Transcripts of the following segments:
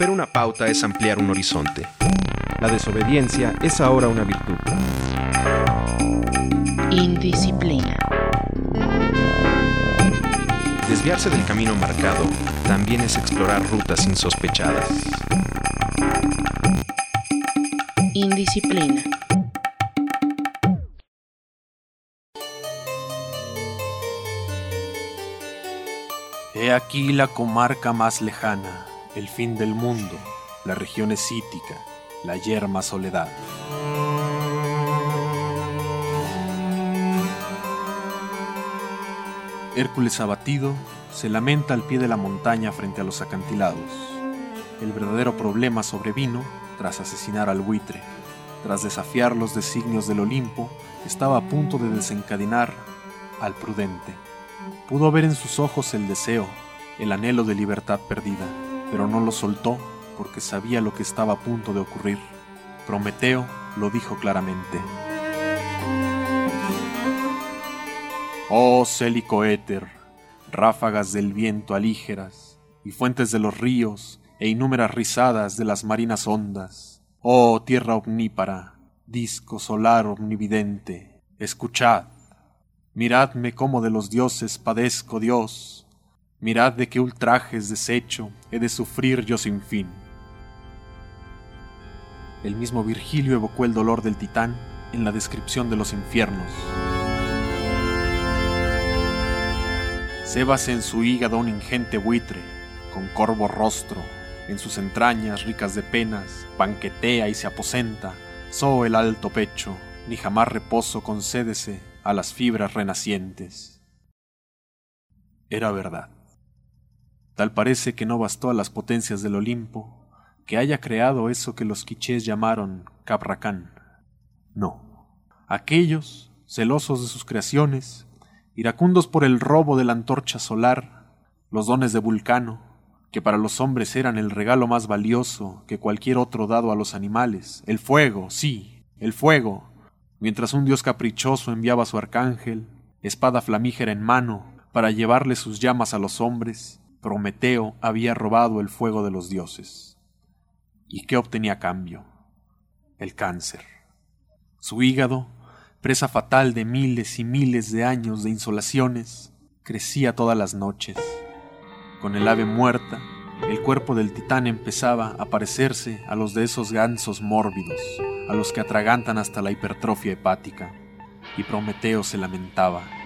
Romper una pauta es ampliar un horizonte. La desobediencia es ahora una virtud. Indisciplina. Desviarse del camino marcado también es explorar rutas insospechadas. Indisciplina. He aquí la comarca más lejana, el fin del mundo, la región escítica, la yerma soledad. Hércules abatido se lamenta al pie de la montaña frente a los acantilados. El verdadero problema sobrevino tras asesinar al buitre. Tras desafiar los designios del Olimpo, estaba a punto de desencadenar al prudente. Pudo ver en sus ojos el deseo, el anhelo de libertad perdida, pero no lo soltó porque sabía lo que estaba a punto de ocurrir. Prometeo lo dijo claramente. Oh célico éter, ráfagas del viento alígeras, y fuentes de los ríos, e innúmeras risadas de las marinas ondas. Oh tierra omnípara, disco solar omnividente, escuchad. Miradme cómo de los dioses padezco Dios. Mirad de qué ultrajes deshecho he de sufrir yo sin fin. El mismo Virgilio evocó el dolor del titán en la descripción de los infiernos. Cébase en su hígado un ingente buitre, con corvo rostro, en sus entrañas ricas de penas, banquetea y se aposenta, so el alto pecho, ni jamás reposo concédese a las fibras renacientes. Era verdad. Tal parece que no bastó a las potencias del Olimpo que haya creado eso que los quichés llamaron Cabracán. No. Aquellos, celosos de sus creaciones, iracundos por el robo de la antorcha solar, los dones de Vulcano, que para los hombres eran el regalo más valioso que cualquier otro dado a los animales, el fuego, sí, el fuego, mientras un dios caprichoso enviaba a su arcángel, espada flamígera en mano, para llevarle sus llamas a los hombres, Prometeo había robado el fuego de los dioses. ¿Y qué obtenía a cambio? El cáncer. Su hígado, presa fatal de miles y miles de años de insolaciones, crecía todas las noches. Con el ave muerta, el cuerpo del titán empezaba a parecerse a los de esos gansos mórbidos, a los que atragantan hasta la hipertrofia hepática. Y Prometeo se lamentaba.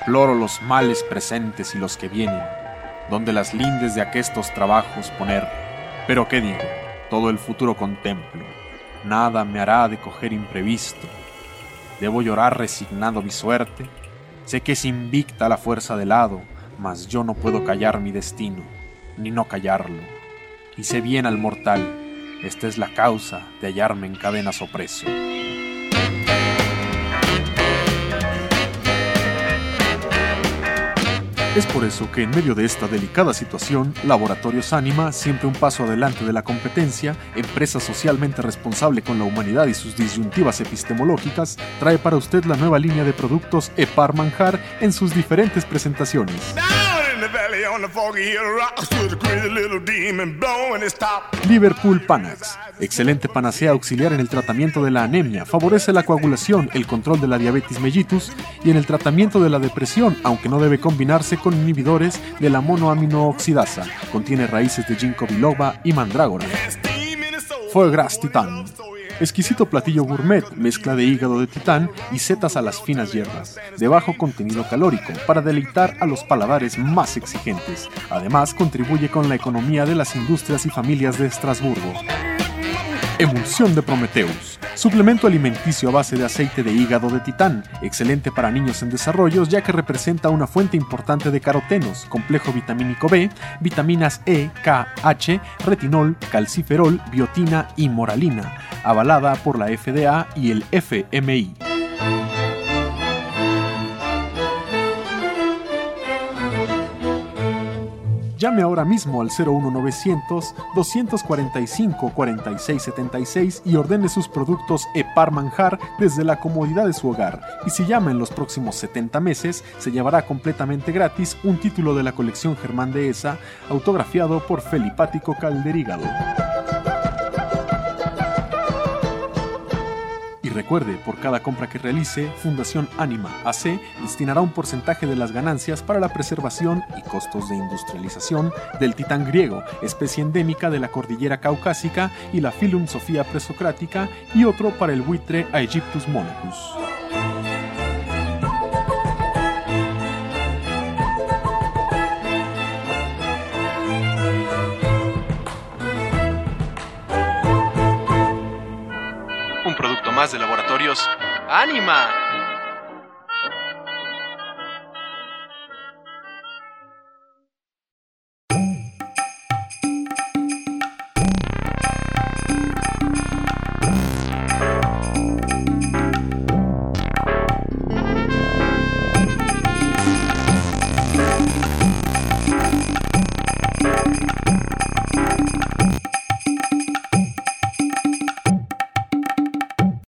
Deploro los males presentes y los que vienen, donde las lindes de aquestos trabajos poner. Pero qué digo, todo el futuro contemplo, nada me hará de coger imprevisto. Debo llorar resignado mi suerte. Sé que es invicta la fuerza del hado, mas yo no puedo callar mi destino, ni no callarlo. Y sé bien al mortal, esta es la causa de hallarme en cadenas opreso. Es por eso que en medio de esta delicada situación, Laboratorios Anima, siempre un paso adelante de la competencia, empresa socialmente responsable con la humanidad y sus disyuntivas epistemológicas, trae para usted la nueva línea de productos Epar Manjar en sus diferentes presentaciones. Liverpool Panax. Excelente panacea auxiliar en el tratamiento de la anemia, favorece la coagulación, el control de la diabetes mellitus y en el tratamiento de la depresión, aunque no debe combinarse con inhibidores de la monoaminooxidasa. Contiene raíces de ginkgo biloba y mandrágora. Foie Gras Titan. Exquisito platillo gourmet, mezcla de hígado de titán y setas a las finas hierbas, de bajo contenido calórico, para deleitar a los paladares más exigentes. Además, contribuye con la economía de las industrias y familias de Estrasburgo. Emulsión de Prometheus. Suplemento alimenticio a base de aceite de hígado de titán, excelente para niños en desarrollo ya que representa una fuente importante de carotenos, complejo vitamínico B, vitaminas E, K, H, retinol, calciferol, biotina y moralina, avalada por la FDA y el FMI. Llame ahora mismo al 01900 245 4676 y ordene sus productos Epar Manjar desde la comodidad de su hogar. Y si llama en los próximos 70 meses, se llevará completamente gratis un título de la colección Germán de Esa, autografiado por Felipático Calderigado. recuerde, por cada compra que realice, Fundación Anima AC destinará un porcentaje de las ganancias para la preservación y costos de industrialización del titán griego, especie endémica de la cordillera caucásica y la Philum Sophia presocrática, y otro para el buitre Aegyptus monachus. de laboratorios ¡Anima!